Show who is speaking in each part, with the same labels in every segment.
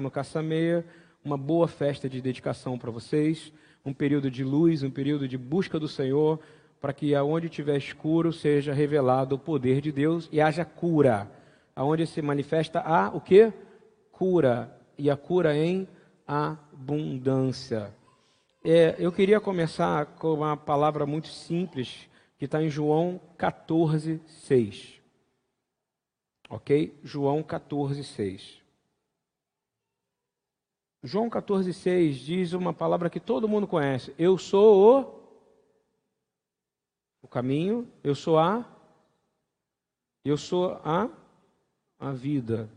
Speaker 1: no Caça-Meia, uma boa festa de dedicação para vocês, um período de luz, um período de busca do Senhor, para que aonde tiver escuro seja revelado o poder de Deus e haja cura. Aonde se manifesta a o que? Cura. E a cura em abundância. É, eu queria começar com uma palavra muito simples que está em João 14, 6. Ok? João 14, 6. João 14, 6 diz uma palavra que todo mundo conhece: Eu sou o, o caminho, eu sou a, eu sou a, a vida.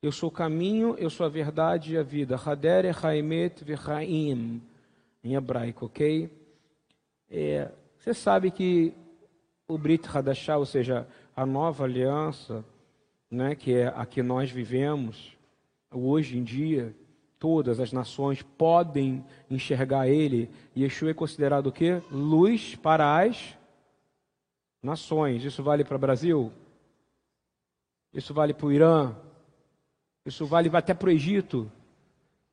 Speaker 1: Eu sou o caminho, eu sou a verdade e a vida. Hader Haimet Vechaim, em hebraico, ok? É, você sabe que o Brit Hadashah, ou seja, a nova aliança, né, que é a que nós vivemos hoje em dia, todas as nações podem enxergar ele. E Yeshua é considerado o quê? Luz para as nações. Isso vale para o Brasil? Isso vale para o Irã? Isso vale até para o Egito,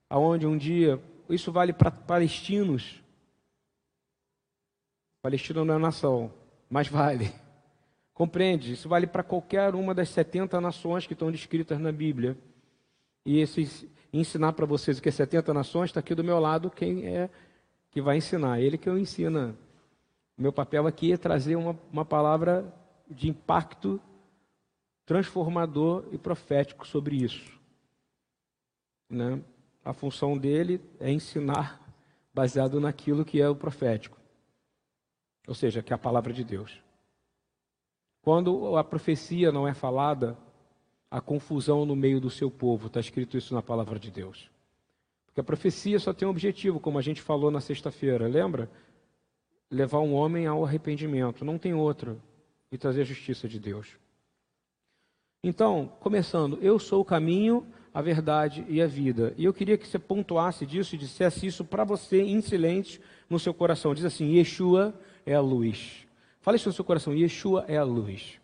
Speaker 1: aonde um dia. Isso vale para palestinos. Palestina não é nação, mas vale. Compreende? Isso vale para qualquer uma das 70 nações que estão descritas na Bíblia. E esses, ensinar para vocês o que é 70 nações, está aqui do meu lado quem é que vai ensinar. Ele que eu ensina. Meu papel aqui é trazer uma, uma palavra de impacto transformador e profético sobre isso. Né? A função dele é ensinar baseado naquilo que é o profético, ou seja, que é a palavra de Deus. Quando a profecia não é falada, a confusão no meio do seu povo. Está escrito isso na palavra de Deus. Porque a profecia só tem um objetivo, como a gente falou na sexta-feira, lembra? Levar um homem ao arrependimento, não tem outro, e trazer a justiça de Deus. Então, começando, eu sou o caminho, a verdade e a vida. E eu queria que você pontuasse disso e dissesse isso para você em silêncio no seu coração. Diz assim: Yeshua é a luz. Fale isso no seu coração: Yeshua é a luz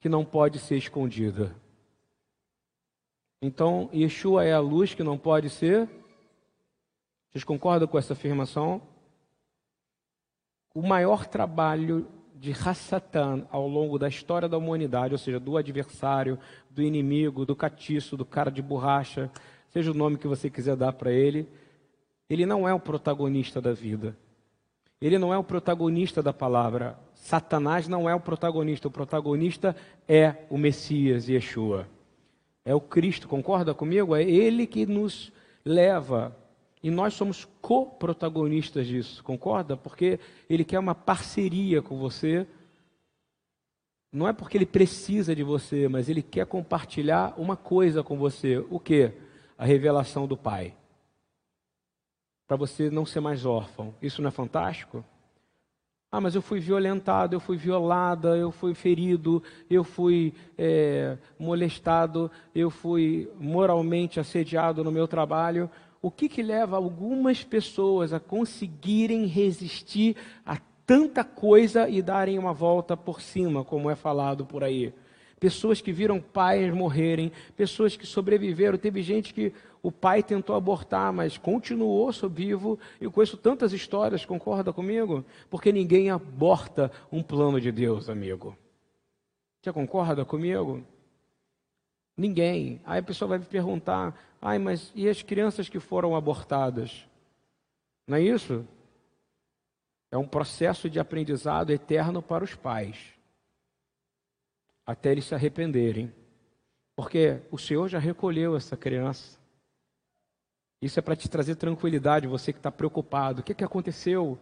Speaker 1: que não pode ser escondida. Então, Yeshua é a luz que não pode ser. Vocês concordam com essa afirmação? O maior trabalho de Hassatan ao longo da história da humanidade, ou seja, do adversário, do inimigo, do catiço, do cara de borracha, seja o nome que você quiser dar para ele, ele não é o protagonista da vida. Ele não é o protagonista da palavra. Satanás não é o protagonista. O protagonista é o Messias, Yeshua. É o Cristo, concorda comigo? É ele que nos leva. E nós somos co-protagonistas disso, concorda? Porque ele quer uma parceria com você. Não é porque ele precisa de você, mas ele quer compartilhar uma coisa com você. O que? A revelação do Pai para você não ser mais órfão. Isso não é fantástico? Ah, mas eu fui violentado, eu fui violada, eu fui ferido, eu fui é, molestado, eu fui moralmente assediado no meu trabalho. O que, que leva algumas pessoas a conseguirem resistir a tanta coisa e darem uma volta por cima, como é falado por aí? Pessoas que viram pais morrerem, pessoas que sobreviveram. Teve gente que o pai tentou abortar, mas continuou vivo. Eu conheço tantas histórias, concorda comigo? Porque ninguém aborta um plano de Deus, amigo. Você concorda comigo? Ninguém. Aí a pessoa vai me perguntar: ai, mas e as crianças que foram abortadas? Não é isso? É um processo de aprendizado eterno para os pais, até eles se arrependerem, porque o Senhor já recolheu essa criança. Isso é para te trazer tranquilidade, você que está preocupado. O que, que aconteceu?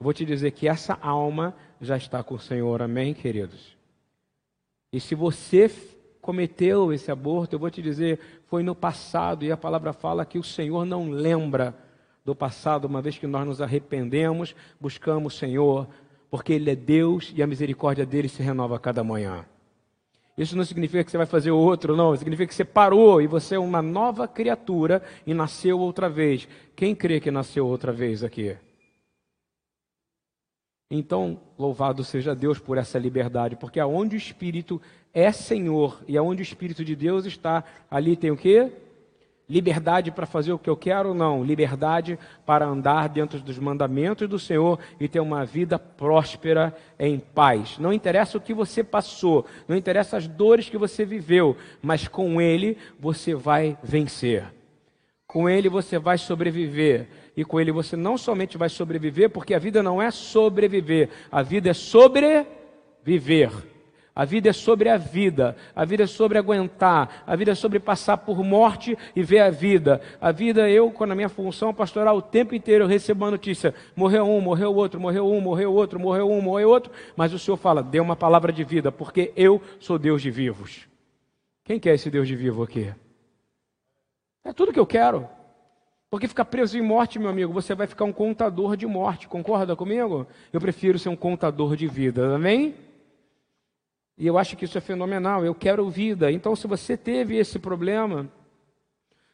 Speaker 1: Eu vou te dizer que essa alma já está com o Senhor, amém, queridos? E se você cometeu esse aborto, eu vou te dizer, foi no passado, e a palavra fala que o Senhor não lembra do passado, uma vez que nós nos arrependemos, buscamos o Senhor, porque Ele é Deus e a misericórdia dele se renova a cada manhã. Isso não significa que você vai fazer outro, não. Significa que você parou e você é uma nova criatura e nasceu outra vez. Quem crê que nasceu outra vez aqui? Então, louvado seja Deus por essa liberdade, porque aonde o Espírito é Senhor. E aonde o Espírito de Deus está, ali tem o quê? Liberdade para fazer o que eu quero? Não. Liberdade para andar dentro dos mandamentos do Senhor e ter uma vida próspera em paz. Não interessa o que você passou, não interessa as dores que você viveu, mas com Ele você vai vencer. Com Ele você vai sobreviver. E com Ele você não somente vai sobreviver, porque a vida não é sobreviver, a vida é sobreviver. A vida é sobre a vida, a vida é sobre aguentar, a vida é sobre passar por morte e ver a vida. A vida, eu, com a minha função pastoral, o tempo inteiro eu recebo uma notícia: morreu um, morreu outro, morreu um, morreu outro, morreu um, morreu outro. Mas o Senhor fala: dê uma palavra de vida, porque eu sou Deus de vivos. Quem quer esse Deus de vivo aqui? É tudo que eu quero. Porque ficar preso em morte, meu amigo, você vai ficar um contador de morte, concorda comigo? Eu prefiro ser um contador de vida, amém? E eu acho que isso é fenomenal. Eu quero vida. Então, se você teve esse problema,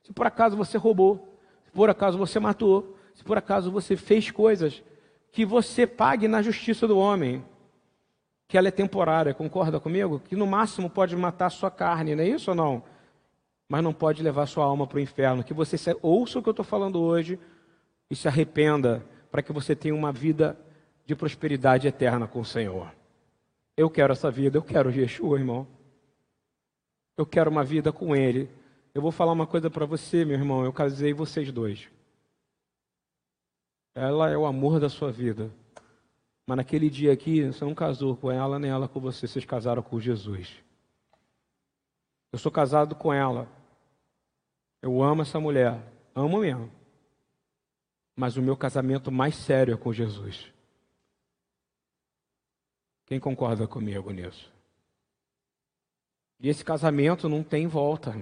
Speaker 1: se por acaso você roubou, se por acaso você matou, se por acaso você fez coisas, que você pague na justiça do homem, que ela é temporária, concorda comigo? Que no máximo pode matar a sua carne, não é isso ou não? Mas não pode levar sua alma para o inferno. Que você ouça o que eu estou falando hoje e se arrependa para que você tenha uma vida de prosperidade eterna com o Senhor. Eu quero essa vida, eu quero Yeshua, irmão. Eu quero uma vida com Ele. Eu vou falar uma coisa para você, meu irmão. Eu casei vocês dois. Ela é o amor da sua vida. Mas naquele dia aqui, você não casou com ela, nem ela com você. Vocês casaram com Jesus. Eu sou casado com ela. Eu amo essa mulher. Amo mesmo. Mas o meu casamento mais sério é com Jesus. Quem concorda comigo nisso? E esse casamento não tem volta.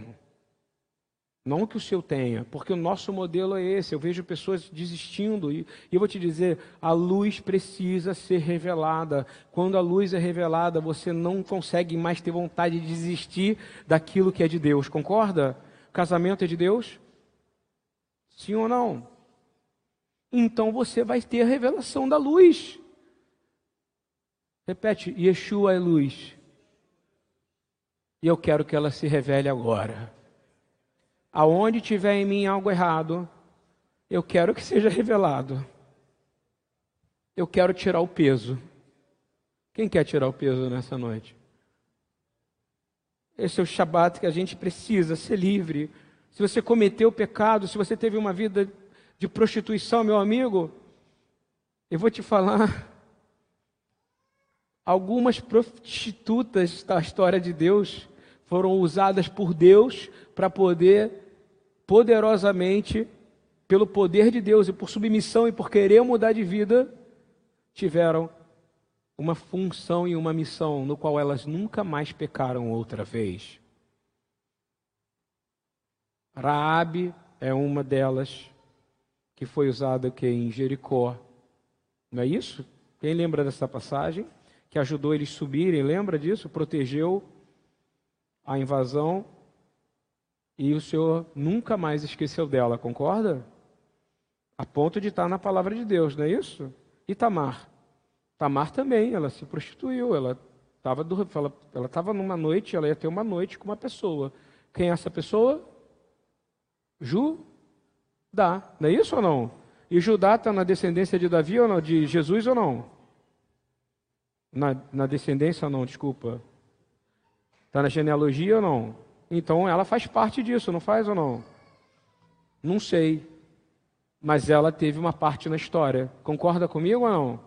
Speaker 1: Não que o seu tenha, porque o nosso modelo é esse. Eu vejo pessoas desistindo e, e eu vou te dizer: a luz precisa ser revelada. Quando a luz é revelada, você não consegue mais ter vontade de desistir daquilo que é de Deus. Concorda? Casamento é de Deus? Sim ou não? Então você vai ter a revelação da luz. Repete, Yeshua é luz. E eu quero que ela se revele agora. Aonde tiver em mim algo errado, eu quero que seja revelado. Eu quero tirar o peso. Quem quer tirar o peso nessa noite? Esse é o Shabat que a gente precisa ser livre. Se você cometeu pecado, se você teve uma vida de prostituição, meu amigo, eu vou te falar, Algumas prostitutas da história de Deus foram usadas por Deus para poder poderosamente, pelo poder de Deus e por submissão e por querer mudar de vida, tiveram uma função e uma missão no qual elas nunca mais pecaram outra vez. Raabe é uma delas que foi usada aqui em Jericó. Não é isso? Quem lembra dessa passagem? Que ajudou eles subirem, lembra disso? Protegeu a invasão e o Senhor nunca mais esqueceu dela, concorda? A ponto de estar na palavra de Deus, não é isso? E Tamar? Tamar também, ela se prostituiu, ela estava ela, estava numa noite, ela ia ter uma noite com uma pessoa. Quem é essa pessoa? Judá, não é isso ou não? E Judá está na descendência de Davi ou não? De Jesus ou não? Na, na descendência não, desculpa? Está na genealogia ou não? Então ela faz parte disso, não faz ou não? Não sei. Mas ela teve uma parte na história. Concorda comigo ou não?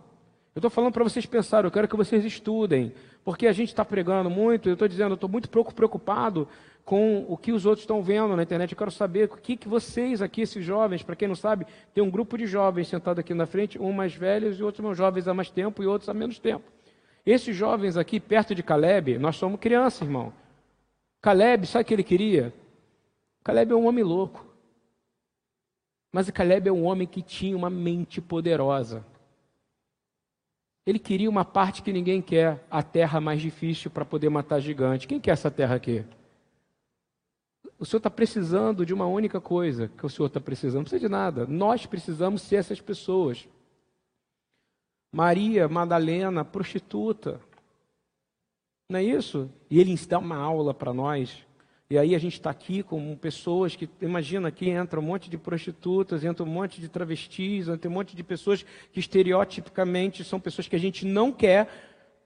Speaker 1: Eu estou falando para vocês pensarem, eu quero que vocês estudem. Porque a gente está pregando muito, eu estou dizendo, eu estou muito pouco preocupado com o que os outros estão vendo na internet. Eu quero saber o que, que vocês aqui, esses jovens, para quem não sabe, tem um grupo de jovens sentado aqui na frente, um mais velhos e outros mais jovens há mais tempo e outros há menos tempo. Esses jovens aqui, perto de Caleb, nós somos crianças, irmão. Caleb, sabe o que ele queria? Caleb é um homem louco. Mas Caleb é um homem que tinha uma mente poderosa. Ele queria uma parte que ninguém quer, a terra mais difícil para poder matar gigante. Quem quer essa terra aqui? O Senhor está precisando de uma única coisa que o Senhor está precisando. Não precisa de nada. Nós precisamos ser essas pessoas. Maria Madalena, prostituta. Não é isso? E ele dá uma aula para nós. E aí a gente está aqui com pessoas que, imagina, aqui entra um monte de prostitutas, entra um monte de travestis, entra um monte de pessoas que estereotipicamente são pessoas que a gente não quer,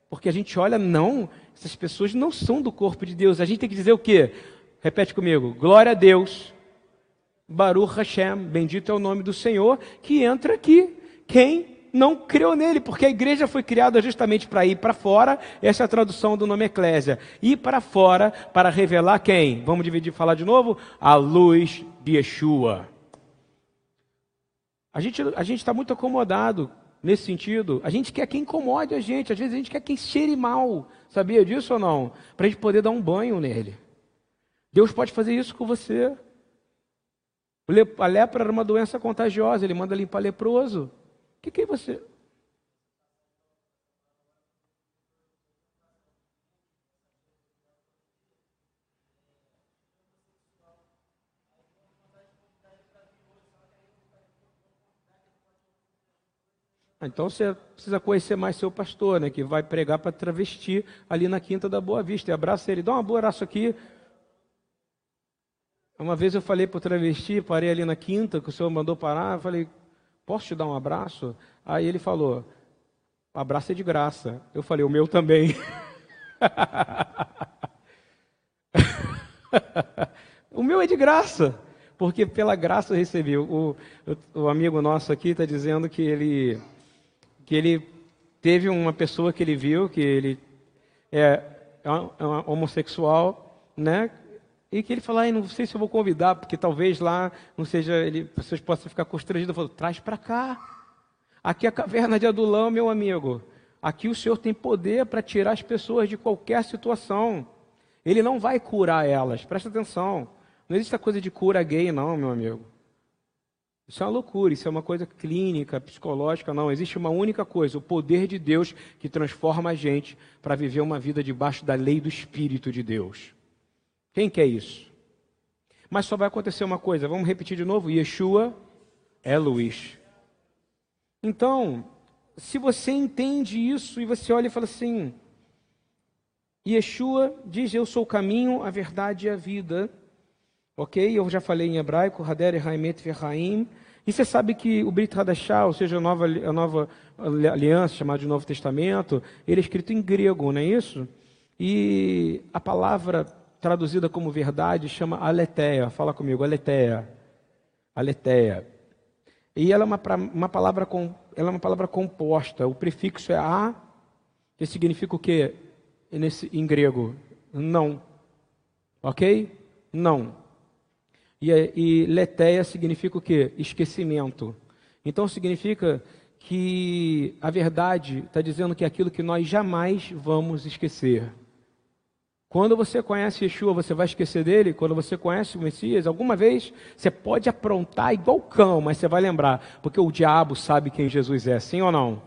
Speaker 1: porque a gente olha, não, essas pessoas não são do corpo de Deus. A gente tem que dizer o quê? Repete comigo, glória a Deus, Baruch Hashem, bendito é o nome do Senhor, que entra aqui. Quem não creu nele, porque a igreja foi criada justamente para ir para fora, essa é a tradução do nome eclésia. Ir para fora para revelar quem? Vamos dividir falar de novo? A luz de Yeshua. A gente a está muito acomodado nesse sentido. A gente quer quem incomode a gente, às vezes a gente quer quem cheire mal. Sabia disso ou não? Para a gente poder dar um banho nele. Deus pode fazer isso com você. A lepra era uma doença contagiosa, ele manda limpar leproso. Que, que você. Então você precisa conhecer mais seu pastor, né? Que vai pregar para travesti ali na Quinta da Boa Vista. E abraça ele, dá um abraço aqui. Uma vez eu falei para o travesti, parei ali na Quinta, que o senhor mandou parar. Eu falei, posso te dar um abraço? Aí ele falou, abraço é de graça. Eu falei, o meu também. o meu é de graça, porque pela graça eu recebi. O, o, o amigo nosso aqui está dizendo que ele, que ele teve uma pessoa que ele viu, que ele é, é, é homossexual, né? E que ele falou, não sei se eu vou convidar, porque talvez lá não seja, ele, pessoas possam ficar constrangidas. Falou, traz para cá. Aqui é a caverna de Adulão, meu amigo. Aqui o Senhor tem poder para tirar as pessoas de qualquer situação. Ele não vai curar elas, presta atenção. Não existe a coisa de cura gay, não, meu amigo. Isso é uma loucura, isso é uma coisa clínica, psicológica, não. Existe uma única coisa: o poder de Deus que transforma a gente para viver uma vida debaixo da lei do Espírito de Deus. Quem quer isso? Mas só vai acontecer uma coisa, vamos repetir de novo: Yeshua é Luiz. Então, se você entende isso e você olha e fala assim: Yeshua diz: Eu sou o caminho, a verdade e a vida. Ok? Eu já falei em hebraico, Hader Haimet Verhaim. E você sabe que o Brit Hadashah, ou seja, a nova, a nova aliança, chamada de Novo Testamento, ele é escrito em grego, não é isso? E a palavra traduzida como verdade, chama aletheia. Fala comigo, aletheia. Aletheia. E ela é uma, uma, palavra, com, ela é uma palavra composta. O prefixo é a, que significa o quê nesse, em grego? Não. Ok? Não. E, e letéia significa o quê? Esquecimento. Então significa que a verdade está dizendo que é aquilo que nós jamais vamos esquecer. Quando você conhece Yeshua, você vai esquecer dele? Quando você conhece o Messias, alguma vez você pode aprontar igual cão, mas você vai lembrar, porque o diabo sabe quem Jesus é, sim ou não?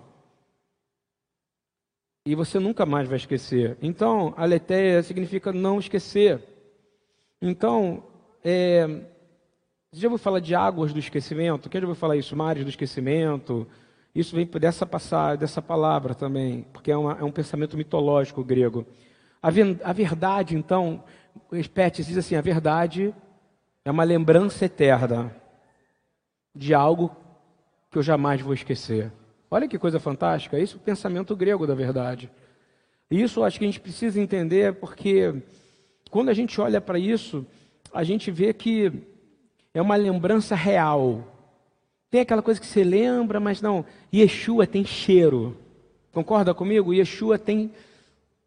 Speaker 1: E você nunca mais vai esquecer. Então, aletheia significa não esquecer. Então, é, já ouviu falar de águas do esquecimento? Quem já ouviu falar isso? Mares do esquecimento? Isso vem dessa passagem, dessa palavra também, porque é, uma, é um pensamento mitológico grego. A, verdade, então, Spetz diz assim: a verdade é uma lembrança eterna de algo que eu jamais vou esquecer. Olha que coisa fantástica, isso é o pensamento grego da verdade. Isso acho que a gente precisa entender, porque quando a gente olha para isso, a gente vê que é uma lembrança real. Tem aquela coisa que você lembra, mas não. Yeshua tem cheiro. Concorda comigo? Yeshua tem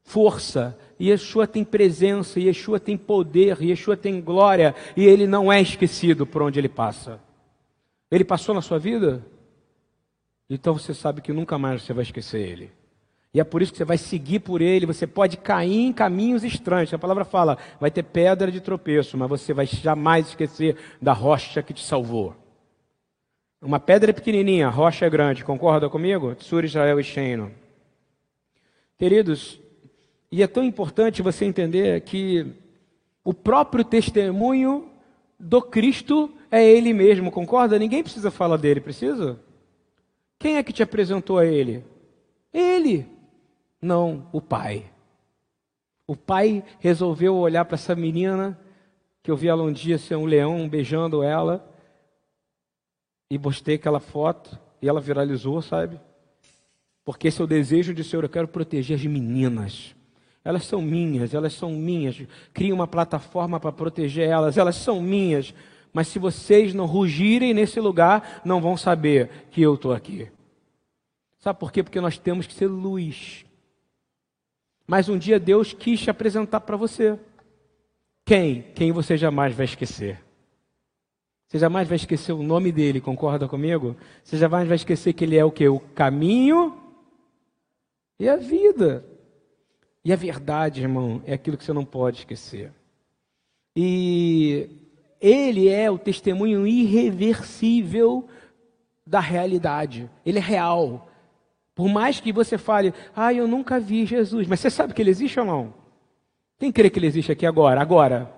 Speaker 1: força, Yeshua tem presença, Yeshua tem poder, Yeshua tem glória, e ele não é esquecido por onde ele passa. Ele passou na sua vida? Então você sabe que nunca mais você vai esquecer ele. E é por isso que você vai seguir por ele, você pode cair em caminhos estranhos. A palavra fala, vai ter pedra de tropeço, mas você vai jamais esquecer da rocha que te salvou. Uma pedra é pequenininha, a rocha é grande, concorda comigo? Tsur Israel e Sheino. Queridos, e é tão importante você entender que o próprio testemunho do Cristo é Ele mesmo, concorda? Ninguém precisa falar dele, precisa? Quem é que te apresentou a Ele? Ele, não o Pai. O pai resolveu olhar para essa menina, que eu vi ela um dia ser um leão beijando ela, e postei aquela foto, e ela viralizou, sabe? Porque esse é o desejo de Senhor, eu quero proteger as meninas. Elas são minhas, elas são minhas. Cria uma plataforma para proteger elas, elas são minhas. Mas se vocês não rugirem nesse lugar, não vão saber que eu estou aqui. Sabe por quê? Porque nós temos que ser luz. Mas um dia Deus quis te apresentar para você. Quem? Quem você jamais vai esquecer. Você jamais vai esquecer o nome dele, concorda comigo? Você jamais vai esquecer que ele é o que? O caminho e a vida. E a verdade, irmão, é aquilo que você não pode esquecer. E ele é o testemunho irreversível da realidade. Ele é real. Por mais que você fale, ah, eu nunca vi Jesus, mas você sabe que ele existe ou não? Quem crê que ele existe aqui agora? Agora.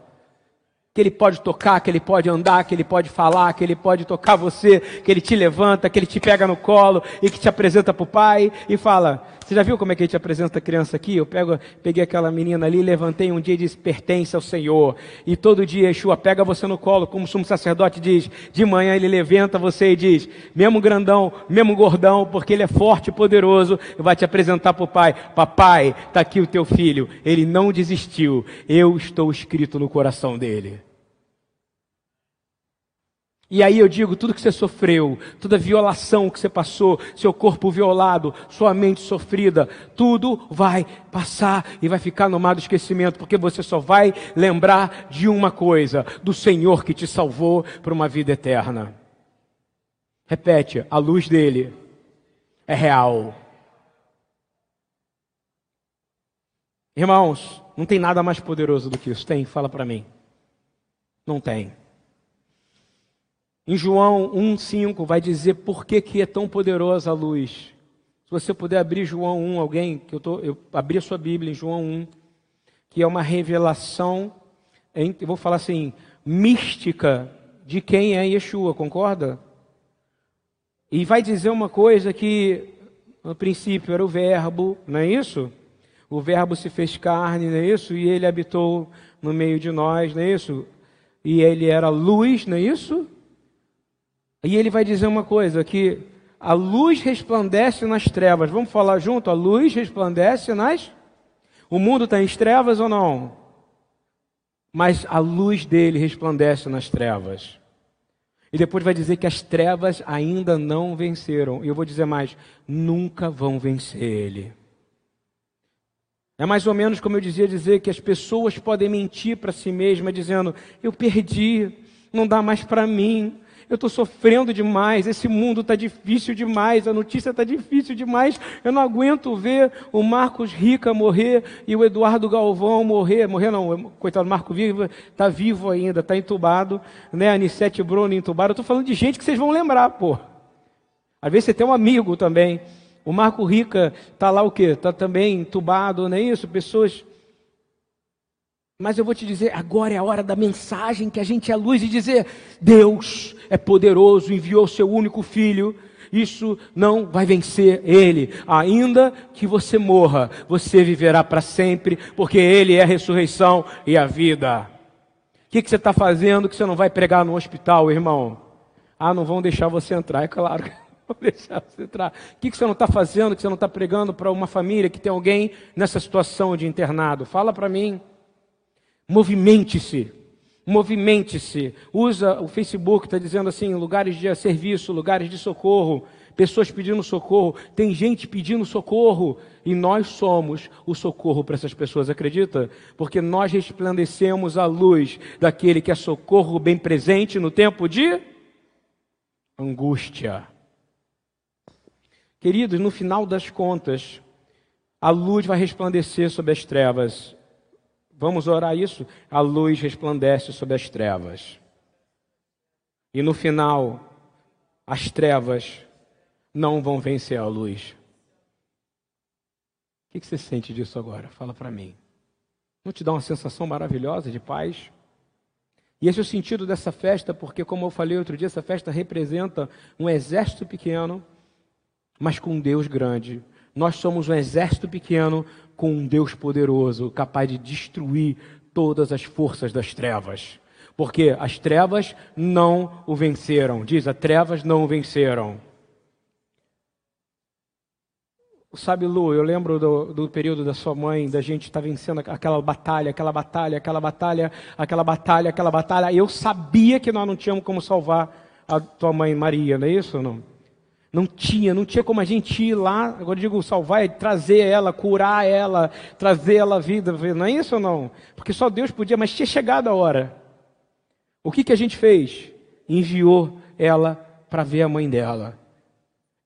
Speaker 1: Que ele pode tocar, que ele pode andar, que ele pode falar, que ele pode tocar você, que ele te levanta, que ele te pega no colo e que te apresenta para o pai e fala: você já viu como é que a gente apresenta a criança aqui? Eu pego, peguei aquela menina ali, levantei um dia e disse, pertence ao Senhor. E todo dia Yeshua pega você no colo, como o sumo sacerdote diz. De manhã ele levanta você e diz, mesmo grandão, mesmo gordão, porque ele é forte e poderoso, vai te apresentar para o pai. Papai, está aqui o teu filho. Ele não desistiu. Eu estou escrito no coração dele. E aí eu digo, tudo que você sofreu, toda violação que você passou, seu corpo violado, sua mente sofrida, tudo vai passar e vai ficar no mar do esquecimento, porque você só vai lembrar de uma coisa, do Senhor que te salvou para uma vida eterna. Repete, a luz dele é real. Irmãos, não tem nada mais poderoso do que isso. Tem? Fala para mim. Não tem. Em João 1,5 vai dizer por que, que é tão poderosa a luz. Se você puder abrir João 1, alguém, que eu, tô, eu abri a sua Bíblia em João 1, que é uma revelação, eu vou falar assim, mística de quem é Yeshua, concorda? E vai dizer uma coisa que no princípio era o verbo, não é isso? O verbo se fez carne, não é isso? E ele habitou no meio de nós, não é isso? E ele era luz, não é isso? E ele vai dizer uma coisa: que a luz resplandece nas trevas. Vamos falar junto? A luz resplandece nas. O mundo está em trevas ou não? Mas a luz dele resplandece nas trevas. E depois vai dizer que as trevas ainda não venceram. E eu vou dizer mais: nunca vão vencer ele. É mais ou menos como eu dizia dizer que as pessoas podem mentir para si mesmas, dizendo: eu perdi, não dá mais para mim, eu estou sofrendo demais, esse mundo está difícil demais, a notícia está difícil demais, eu não aguento ver o Marcos Rica morrer e o Eduardo Galvão morrer, morrer não, coitado, Marco Viva está vivo ainda, está entubado, né, Anissete Bruno entubado, eu estou falando de gente que vocês vão lembrar, pô. Às vezes você tem um amigo também, o Marco Rica está lá o quê? Está também entubado, não é isso? Pessoas mas eu vou te dizer, agora é a hora da mensagem que a gente é luz e dizer: Deus é poderoso, enviou seu único filho. Isso não vai vencer ele. Ainda que você morra, você viverá para sempre, porque ele é a ressurreição e a vida. O que, que você está fazendo que você não vai pregar no hospital, irmão? Ah, não vão deixar você entrar, é claro que vão deixar você entrar. O que, que você não está fazendo que você não está pregando para uma família que tem alguém nessa situação de internado? Fala para mim. Movimente-se. Movimente-se. Usa o Facebook, está dizendo assim: lugares de serviço, lugares de socorro, pessoas pedindo socorro. Tem gente pedindo socorro. E nós somos o socorro para essas pessoas, acredita? Porque nós resplandecemos a luz daquele que é socorro bem presente no tempo de angústia. Queridos, no final das contas, a luz vai resplandecer sobre as trevas. Vamos orar isso? A luz resplandece sobre as trevas. E no final, as trevas não vão vencer a luz. O que você sente disso agora? Fala para mim. Não te dá uma sensação maravilhosa de paz? E esse é o sentido dessa festa, porque, como eu falei outro dia, essa festa representa um exército pequeno, mas com um Deus grande, Nós somos um exército pequeno com um Deus poderoso, capaz de destruir todas as forças das trevas. Porque as trevas não o venceram. Diz, as trevas não o venceram. Sabe, Lu, eu lembro do, do, período da sua mãe, da gente estar tá vencendo aquela batalha, aquela batalha, aquela batalha, aquela batalha, aquela batalha. Eu sabia que nós não tínhamos como salvar a tua mãe Maria, não é isso ou não? Não tinha, não tinha como a gente ir lá, agora digo salvar, trazer ela, curar ela, trazer ela à vida, não é isso ou não? Porque só Deus podia, mas tinha chegado a hora. O que, que a gente fez? Enviou ela para ver a mãe dela.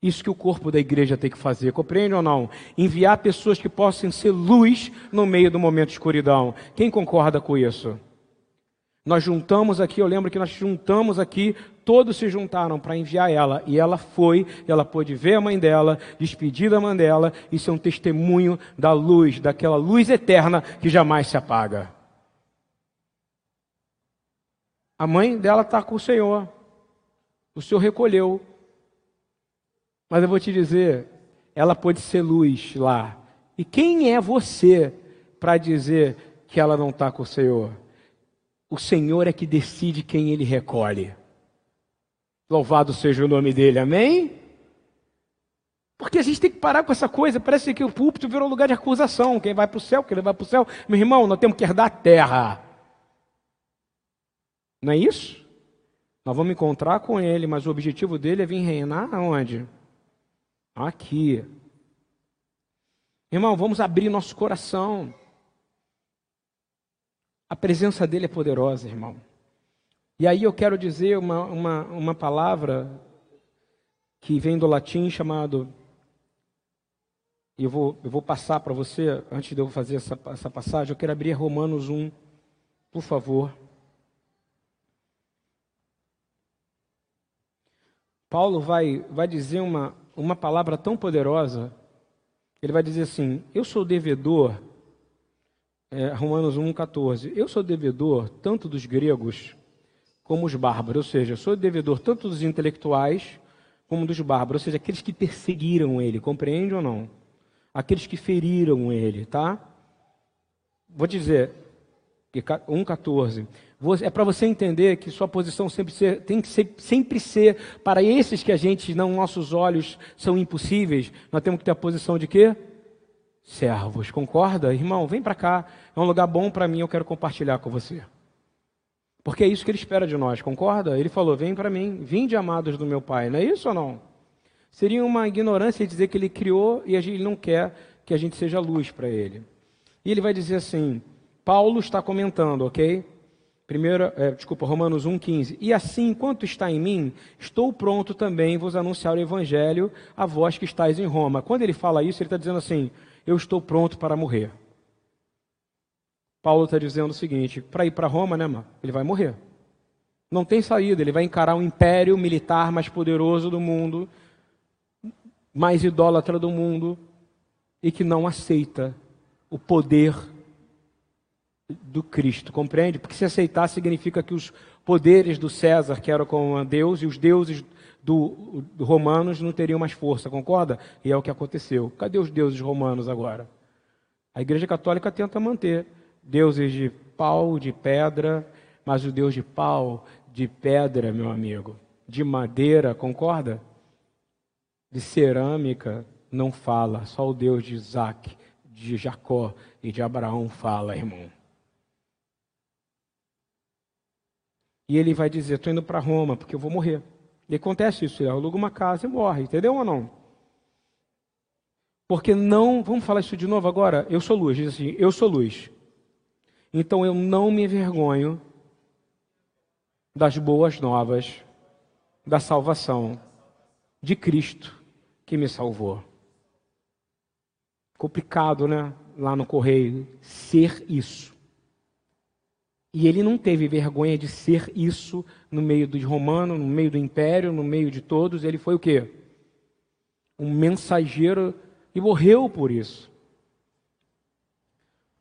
Speaker 1: Isso que o corpo da igreja tem que fazer, compreende ou não? Enviar pessoas que possam ser luz no meio do momento de escuridão. Quem concorda com isso? Nós juntamos aqui, eu lembro que nós juntamos aqui, todos se juntaram para enviar ela, e ela foi, ela pôde ver a mãe dela, despedir da mãe dela, e ser um testemunho da luz, daquela luz eterna que jamais se apaga. A mãe dela está com o Senhor, o Senhor recolheu, mas eu vou te dizer, ela pôde ser luz lá. E quem é você para dizer que ela não está com o Senhor? O Senhor é que decide quem ele recolhe. Louvado seja o nome dele, amém? Porque a gente tem que parar com essa coisa. Parece que o púlpito virou lugar de acusação. Quem vai para o céu, quem vai para o céu. Meu irmão, nós temos que herdar a terra. Não é isso? Nós vamos encontrar com ele, mas o objetivo dele é vir reinar aonde? Aqui. Irmão, vamos abrir nosso coração. A presença dele é poderosa, irmão. E aí eu quero dizer uma, uma, uma palavra que vem do latim chamado. Eu vou, eu vou passar para você, antes de eu fazer essa, essa passagem, eu quero abrir Romanos 1, por favor. Paulo vai, vai dizer uma, uma palavra tão poderosa. Ele vai dizer assim: Eu sou devedor é, Romanos 1,14. Eu sou devedor tanto dos gregos como os bárbaros, ou seja, sou devedor tanto dos intelectuais como dos bárbaros, ou seja, aqueles que perseguiram ele, compreende ou não? Aqueles que feriram ele, tá? Vou dizer, 1,14. É para você entender que sua posição sempre ser, tem que ser, sempre ser para esses que a gente, não nossos olhos, são impossíveis. Nós temos que ter a posição de quê? Servos. Concorda? Irmão, vem para cá. É um lugar bom para mim, eu quero compartilhar com você. Porque é isso que ele espera de nós, concorda? Ele falou: Vem para mim, vinde amados do meu Pai. Não é isso ou não? Seria uma ignorância dizer que ele criou e ele não quer que a gente seja luz para ele. E ele vai dizer assim: Paulo está comentando, ok? Primeiro, é, desculpa, Romanos 1,15. E assim, enquanto está em mim, estou pronto também vos anunciar o evangelho a vós que estáis em Roma. Quando ele fala isso, ele está dizendo assim: eu estou pronto para morrer. Paulo está dizendo o seguinte: para ir para Roma, né, mano? Ele vai morrer. Não tem saída, ele vai encarar o império militar mais poderoso do mundo, mais idólatra do mundo, e que não aceita o poder do Cristo, compreende? Porque se aceitar significa que os poderes do César, que era como Deus, e os deuses do, do romanos não teriam mais força, concorda? E é o que aconteceu. Cadê os deuses romanos agora? A Igreja Católica tenta manter deuses de pau, de pedra, mas o Deus de pau, de pedra, meu amigo, de madeira, concorda? De cerâmica não fala, só o Deus de Isaac, de Jacó e de Abraão fala, irmão. E ele vai dizer: Estou indo para Roma porque eu vou morrer. E acontece isso, ele aluga uma casa e morre, entendeu ou não? Porque não, vamos falar isso de novo agora? Eu sou luz, diz assim, eu sou luz. Então eu não me envergonho das boas novas da salvação de Cristo que me salvou. Complicado, né? Lá no correio, ser isso. E ele não teve vergonha de ser isso no meio dos romanos, no meio do império, no meio de todos. Ele foi o quê? Um mensageiro e morreu por isso.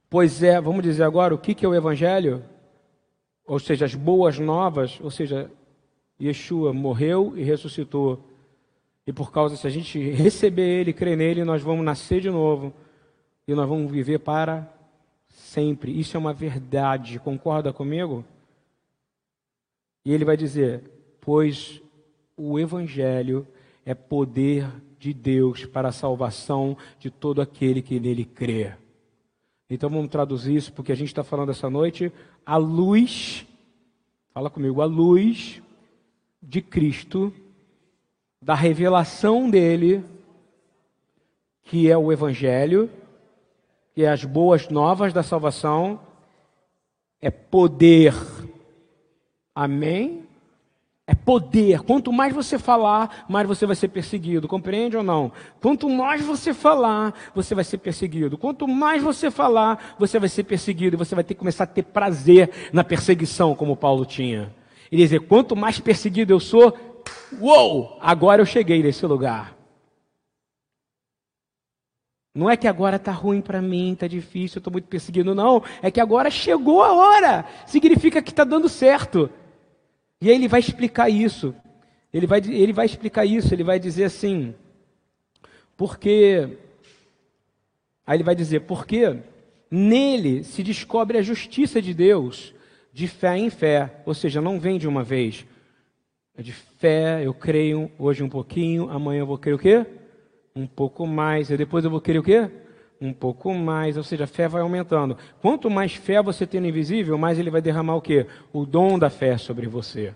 Speaker 1: Pois é, vamos dizer agora o que é o evangelho? Ou seja, as boas novas, ou seja, Yeshua morreu e ressuscitou. E por causa, se a gente receber Ele, crer nele, nós vamos nascer de novo e nós vamos viver para sempre. Isso é uma verdade, concorda comigo? E ele vai dizer: Pois o Evangelho é poder de Deus para a salvação de todo aquele que nele crê. Então vamos traduzir isso, porque a gente está falando essa noite, a luz, fala comigo, a luz de Cristo, da revelação dele, que é o Evangelho, que é as boas novas da salvação, é poder. Amém? É poder. Quanto mais você falar, mais você vai ser perseguido. Compreende ou não? Quanto mais você falar, você vai ser perseguido. Quanto mais você falar, você vai ser perseguido. E você vai ter que começar a ter prazer na perseguição, como Paulo tinha. E dizer: quanto mais perseguido eu sou, uou, agora eu cheguei nesse lugar. Não é que agora está ruim para mim, está difícil, eu estou muito perseguido. Não, é que agora chegou a hora. Significa que está dando certo. E aí ele vai explicar isso. Ele vai, ele vai explicar isso, ele vai dizer assim, porque. Aí ele vai dizer, porque nele se descobre a justiça de Deus de fé em fé. Ou seja, não vem de uma vez. É de fé, eu creio hoje um pouquinho, amanhã eu vou crer o quê? um pouco mais, e depois eu vou querer o quê? Um pouco mais, ou seja, a fé vai aumentando. Quanto mais fé você tem no invisível, mais ele vai derramar o quê? O dom da fé sobre você.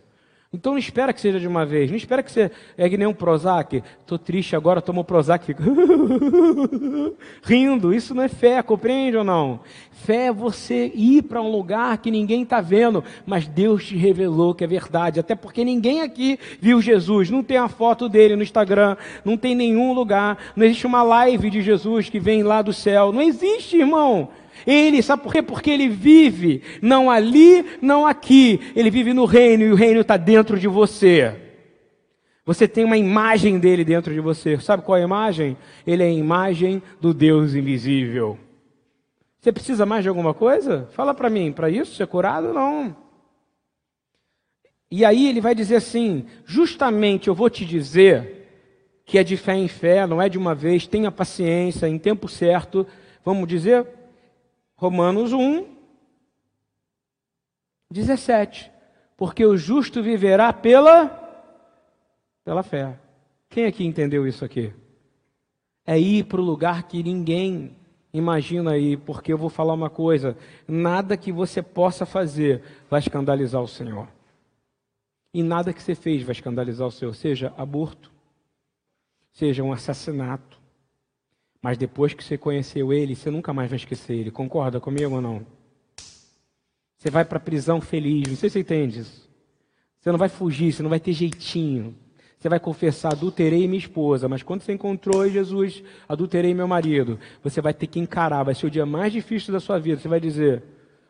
Speaker 1: Então não espera que seja de uma vez, não espera que você é que nem um Prozac. Estou triste agora, tomou Prozac fica rindo. Isso não é fé, compreende ou não? Fé é você ir para um lugar que ninguém está vendo, mas Deus te revelou que é verdade. Até porque ninguém aqui viu Jesus, não tem a foto dele no Instagram, não tem nenhum lugar, não existe uma live de Jesus que vem lá do céu. Não existe, irmão. Ele, sabe por quê? Porque ele vive não ali, não aqui. Ele vive no reino e o reino está dentro de você. Você tem uma imagem dele dentro de você. Sabe qual é a imagem? Ele é a imagem do Deus invisível. Você precisa mais de alguma coisa? Fala para mim, para isso ser curado? Não. E aí ele vai dizer assim: justamente eu vou te dizer que é de fé em fé, não é de uma vez, tenha paciência, em tempo certo. Vamos dizer, Romanos 1, 17. Porque o justo viverá pela, pela fé. Quem aqui entendeu isso aqui? É ir para o lugar que ninguém imagina ir, porque eu vou falar uma coisa: nada que você possa fazer vai escandalizar o Senhor. E nada que você fez vai escandalizar o Senhor, seja aborto, seja um assassinato, mas depois que você conheceu ele, você nunca mais vai esquecer ele. Concorda comigo ou não? Você vai para a prisão feliz. Não sei se você entende isso. Você não vai fugir, você não vai ter jeitinho. Você vai confessar, adulterei minha esposa, mas quando você encontrou Jesus, adulterei meu marido, você vai ter que encarar, vai ser o dia mais difícil da sua vida. Você vai dizer: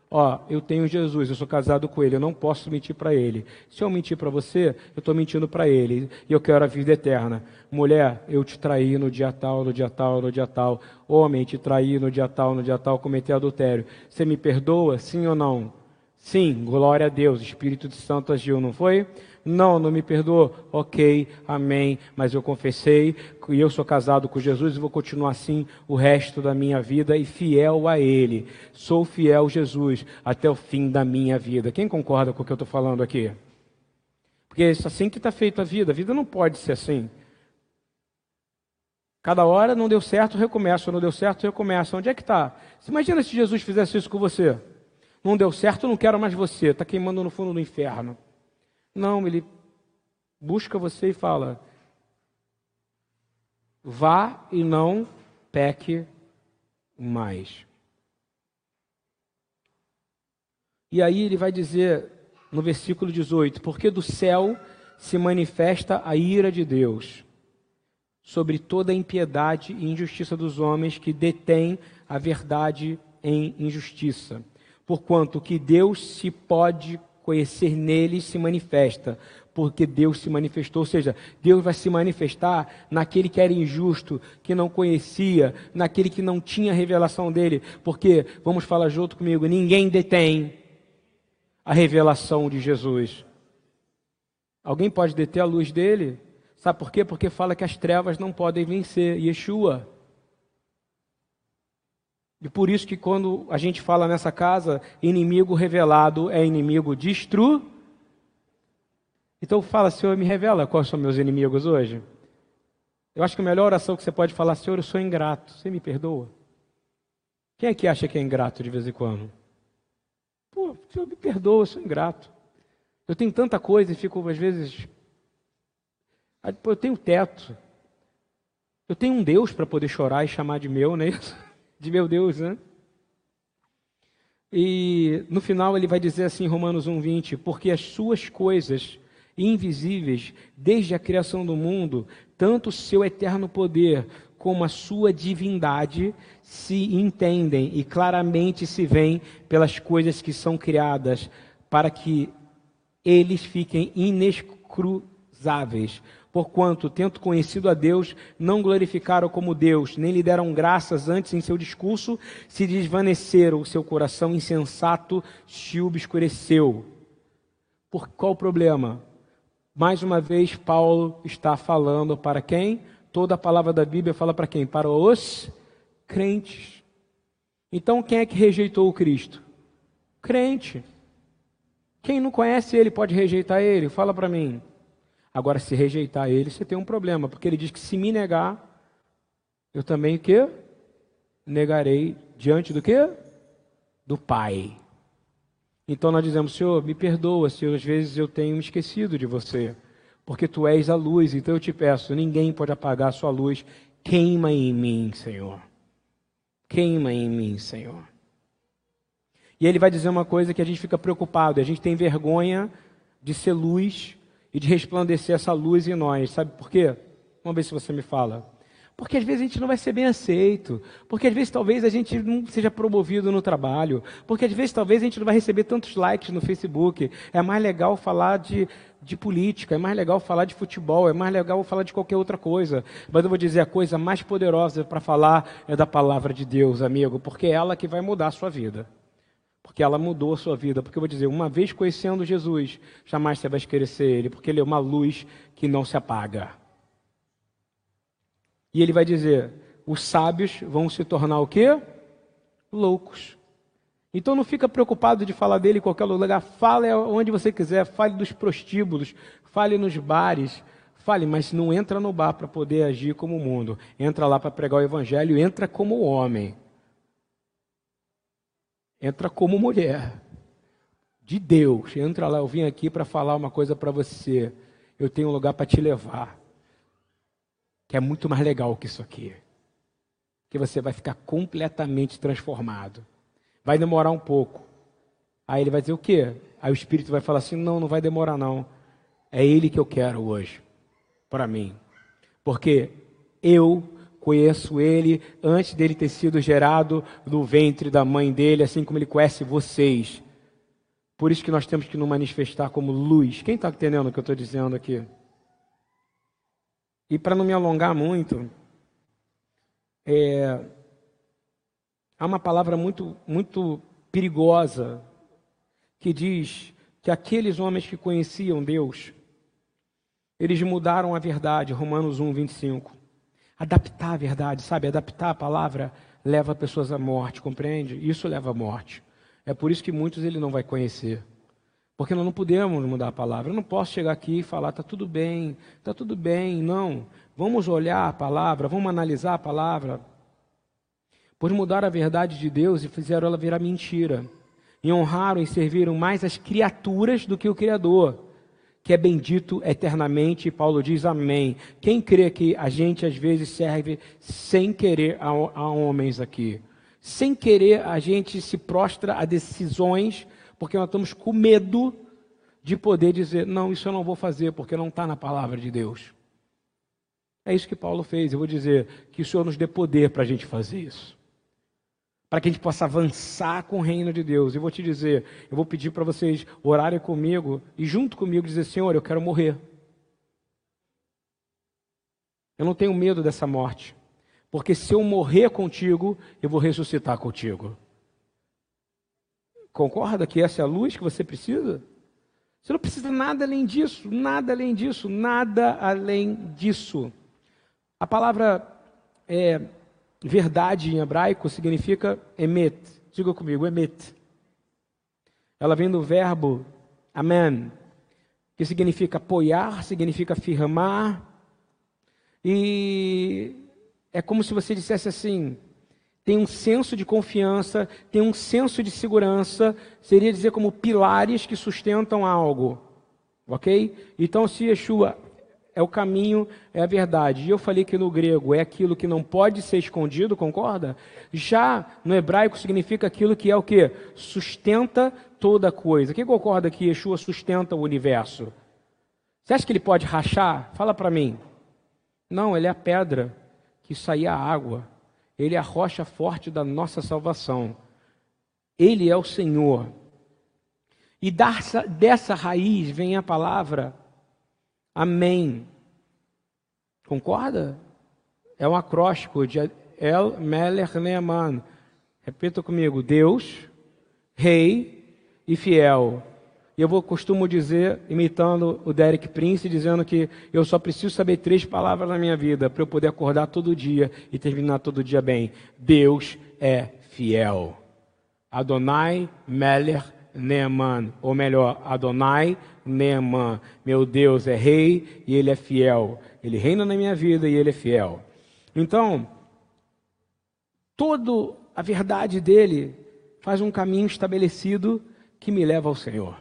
Speaker 1: Ó, eu tenho Jesus, eu sou casado com ele, eu não posso mentir para ele. Se eu mentir para você, eu estou mentindo para ele e eu quero a vida eterna. Mulher, eu te traí no dia tal, no dia tal, no dia tal. Homem, te traí no dia tal, no dia tal, cometi adultério. Você me perdoa, sim ou não? Sim, glória a Deus, Espírito Santo agiu, não foi? Não, não me perdoou. Ok, amém. Mas eu confessei e eu sou casado com Jesus e vou continuar assim o resto da minha vida e fiel a Ele. Sou fiel a Jesus até o fim da minha vida. Quem concorda com o que eu estou falando aqui? Porque é assim que está feita a vida. A vida não pode ser assim. Cada hora não deu certo, recomeça. Não deu certo, recomeça. Onde é que está? Imagina se Jesus fizesse isso com você? Não deu certo, não quero mais você. Está queimando no fundo do inferno. Não, ele busca você e fala: vá e não peque mais. E aí ele vai dizer no versículo 18: Porque do céu se manifesta a ira de Deus sobre toda a impiedade e injustiça dos homens que detêm a verdade em injustiça. Porquanto que Deus se pode conhecer neles se manifesta, porque Deus se manifestou, ou seja, Deus vai se manifestar naquele que era injusto, que não conhecia, naquele que não tinha revelação dele, porque, vamos falar junto comigo, ninguém detém a revelação de Jesus. Alguém pode deter a luz dele? Sabe por quê? Porque fala que as trevas não podem vencer Yeshua. E por isso que quando a gente fala nessa casa, inimigo revelado é inimigo destru. Então fala, Senhor, me revela quais são meus inimigos hoje. Eu acho que a melhor oração que você pode falar, Senhor, eu sou ingrato. Você me perdoa? Quem é que acha que é ingrato de vez em quando? Pô, Senhor, me perdoa, eu sou ingrato. Eu tenho tanta coisa e fico, às vezes. Eu tenho teto. Eu tenho um Deus para poder chorar e chamar de meu, né? De meu Deus, né? E no final ele vai dizer assim, Romanos 1,20: Porque as suas coisas invisíveis, desde a criação do mundo, tanto o seu eterno poder como a sua divindade se entendem e claramente se veem pelas coisas que são criadas, para que eles fiquem inescrutáveis. Porquanto, tendo conhecido a Deus, não glorificaram como Deus, nem lhe deram graças antes em seu discurso, se desvaneceram, o seu coração insensato se obscureceu. Por qual o problema? Mais uma vez, Paulo está falando para quem? Toda a palavra da Bíblia fala para quem? Para os crentes. Então, quem é que rejeitou o Cristo? Crente. Quem não conhece ele pode rejeitar ele? Fala para mim. Agora, se rejeitar ele, você tem um problema, porque ele diz que se me negar, eu também o quê? Negarei diante do quê? Do Pai. Então nós dizemos, Senhor, me perdoa se às vezes eu tenho esquecido de você, porque tu és a luz, então eu te peço, ninguém pode apagar a sua luz, queima em mim, Senhor. Queima em mim, Senhor. E ele vai dizer uma coisa que a gente fica preocupado, a gente tem vergonha de ser luz e de resplandecer essa luz em nós. Sabe por quê? Vamos ver se você me fala. Porque às vezes a gente não vai ser bem aceito. Porque às vezes talvez a gente não seja promovido no trabalho. Porque às vezes talvez a gente não vai receber tantos likes no Facebook. É mais legal falar de, de política, é mais legal falar de futebol, é mais legal falar de qualquer outra coisa. Mas eu vou dizer, a coisa mais poderosa para falar é da palavra de Deus, amigo. Porque é ela que vai mudar a sua vida. Porque ela mudou a sua vida. Porque eu vou dizer, uma vez conhecendo Jesus, jamais você vai esquecer ele. Porque ele é uma luz que não se apaga. E ele vai dizer: os sábios vão se tornar o quê? Loucos. Então não fica preocupado de falar dele em qualquer lugar. Fale onde você quiser, fale dos prostíbulos, fale nos bares, fale, mas não entra no bar para poder agir como o mundo. Entra lá para pregar o evangelho, entra como homem. Entra como mulher. De Deus. Entra lá, eu vim aqui para falar uma coisa para você. Eu tenho um lugar para te levar que é muito mais legal que isso aqui. Que você vai ficar completamente transformado. Vai demorar um pouco. Aí ele vai dizer o quê? Aí o Espírito vai falar assim: não, não vai demorar não. É ele que eu quero hoje, para mim. Porque eu conheço ele antes dele ter sido gerado no ventre da mãe dele, assim como ele conhece vocês. Por isso que nós temos que nos manifestar como luz. Quem está entendendo o que eu estou dizendo aqui? E para não me alongar muito, é, há uma palavra muito, muito perigosa que diz que aqueles homens que conheciam Deus, eles mudaram a verdade, Romanos 1, 25. Adaptar a verdade, sabe? Adaptar a palavra leva pessoas à morte, compreende? Isso leva à morte. É por isso que muitos ele não vai conhecer. Porque nós não podemos mudar a palavra. Eu não posso chegar aqui e falar, está tudo bem, está tudo bem. Não. Vamos olhar a palavra, vamos analisar a palavra. Pois mudaram a verdade de Deus e fizeram ela virar mentira. E honraram e serviram mais as criaturas do que o Criador, que é bendito eternamente. E Paulo diz amém. Quem crê que a gente às vezes serve sem querer a, a homens aqui? Sem querer a gente se prostra a decisões porque nós estamos com medo de poder dizer: não, isso eu não vou fazer, porque não está na palavra de Deus. É isso que Paulo fez. Eu vou dizer que o Senhor nos dê poder para a gente fazer isso. Para que a gente possa avançar com o reino de Deus. Eu vou te dizer, eu vou pedir para vocês orarem comigo e junto comigo dizer, Senhor, eu quero morrer. Eu não tenho medo dessa morte. Porque se eu morrer contigo, eu vou ressuscitar contigo. Concorda que essa é a luz que você precisa? Você não precisa nada além disso, nada além disso, nada além disso. A palavra é, verdade em hebraico significa emet. Diga comigo, emet. Ela vem do verbo amen, que significa apoiar, significa afirmar. E é como se você dissesse assim: tem um senso de confiança, tem um senso de segurança, seria dizer como pilares que sustentam algo. Ok? Então, se Yeshua é o caminho, é a verdade. E eu falei que no grego é aquilo que não pode ser escondido, concorda? Já no hebraico significa aquilo que é o que? Sustenta toda coisa. Quem concorda que Yeshua sustenta o universo? Você acha que ele pode rachar? Fala para mim. Não, ele é a pedra que saía a água. Ele é a rocha forte da nossa salvação. Ele é o Senhor. E dessa, dessa raiz vem a palavra Amém. Concorda? É um acróstico de El Meler Neaman. Repita comigo: Deus, Rei e Fiel. E eu vou costumo dizer, imitando o Derek Prince, dizendo que eu só preciso saber três palavras na minha vida para eu poder acordar todo dia e terminar todo dia bem. Deus é fiel. Adonai Meller Neeman, ou melhor, Adonai Neeman. Meu Deus é rei e ele é fiel. Ele reina na minha vida e ele é fiel. Então, toda a verdade dele faz um caminho estabelecido que me leva ao Senhor.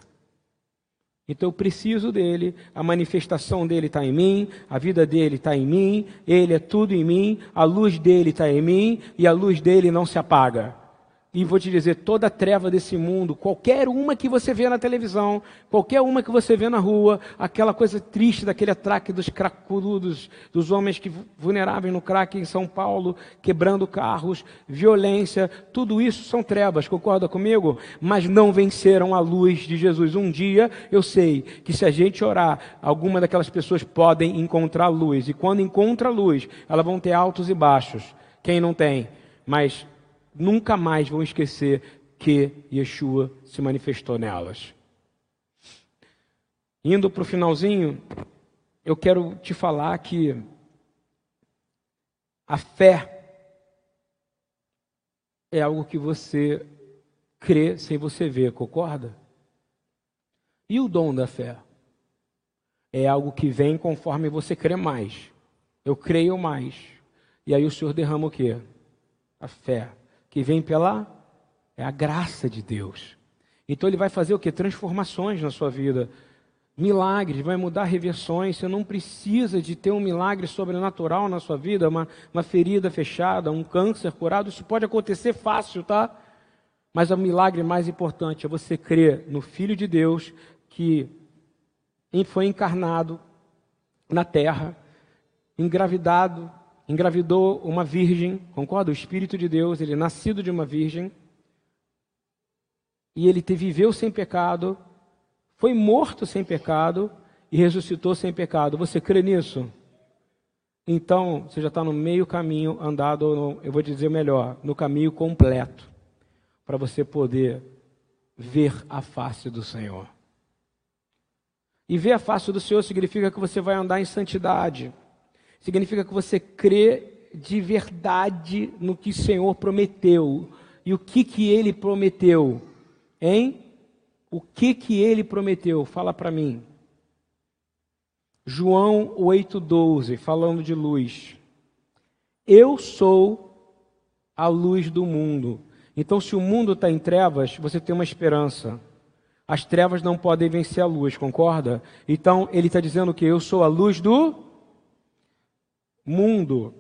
Speaker 1: Então eu preciso dele, a manifestação dele está em mim, a vida dele está em mim, ele é tudo em mim, a luz dele está em mim e a luz dele não se apaga. E vou te dizer, toda treva desse mundo, qualquer uma que você vê na televisão, qualquer uma que você vê na rua, aquela coisa triste daquele atraque dos cracudos, dos homens que vulneráveis no crack em São Paulo, quebrando carros, violência, tudo isso são trevas, concorda comigo? Mas não venceram a luz de Jesus. Um dia eu sei que se a gente orar, alguma daquelas pessoas podem encontrar luz. E quando encontra luz, elas vão ter altos e baixos. Quem não tem? Mas nunca mais vão esquecer que Yeshua se manifestou nelas. Indo para o finalzinho, eu quero te falar que a fé é algo que você crê sem você ver, concorda? E o dom da fé? É algo que vem conforme você crê mais. Eu creio mais. E aí o Senhor derrama o quê? A fé que vem pela é a graça de Deus. Então ele vai fazer o que? Transformações na sua vida. Milagres, vai mudar reversões. Você não precisa de ter um milagre sobrenatural na sua vida, uma, uma ferida fechada, um câncer curado. Isso pode acontecer fácil, tá? Mas o milagre mais importante é você crer no Filho de Deus que foi encarnado na terra, engravidado engravidou uma virgem, concorda? O Espírito de Deus, ele é nascido de uma virgem, e ele te viveu sem pecado, foi morto sem pecado e ressuscitou sem pecado. Você crê nisso? Então, você já está no meio caminho andado, eu vou dizer melhor, no caminho completo, para você poder ver a face do Senhor. E ver a face do Senhor significa que você vai andar em santidade significa que você crê de verdade no que o Senhor prometeu. E o que que ele prometeu? Hein? O que que ele prometeu? Fala para mim. João 8:12, falando de luz. Eu sou a luz do mundo. Então, se o mundo está em trevas, você tem uma esperança. As trevas não podem vencer a luz, concorda? Então, ele está dizendo que eu sou a luz do mundo.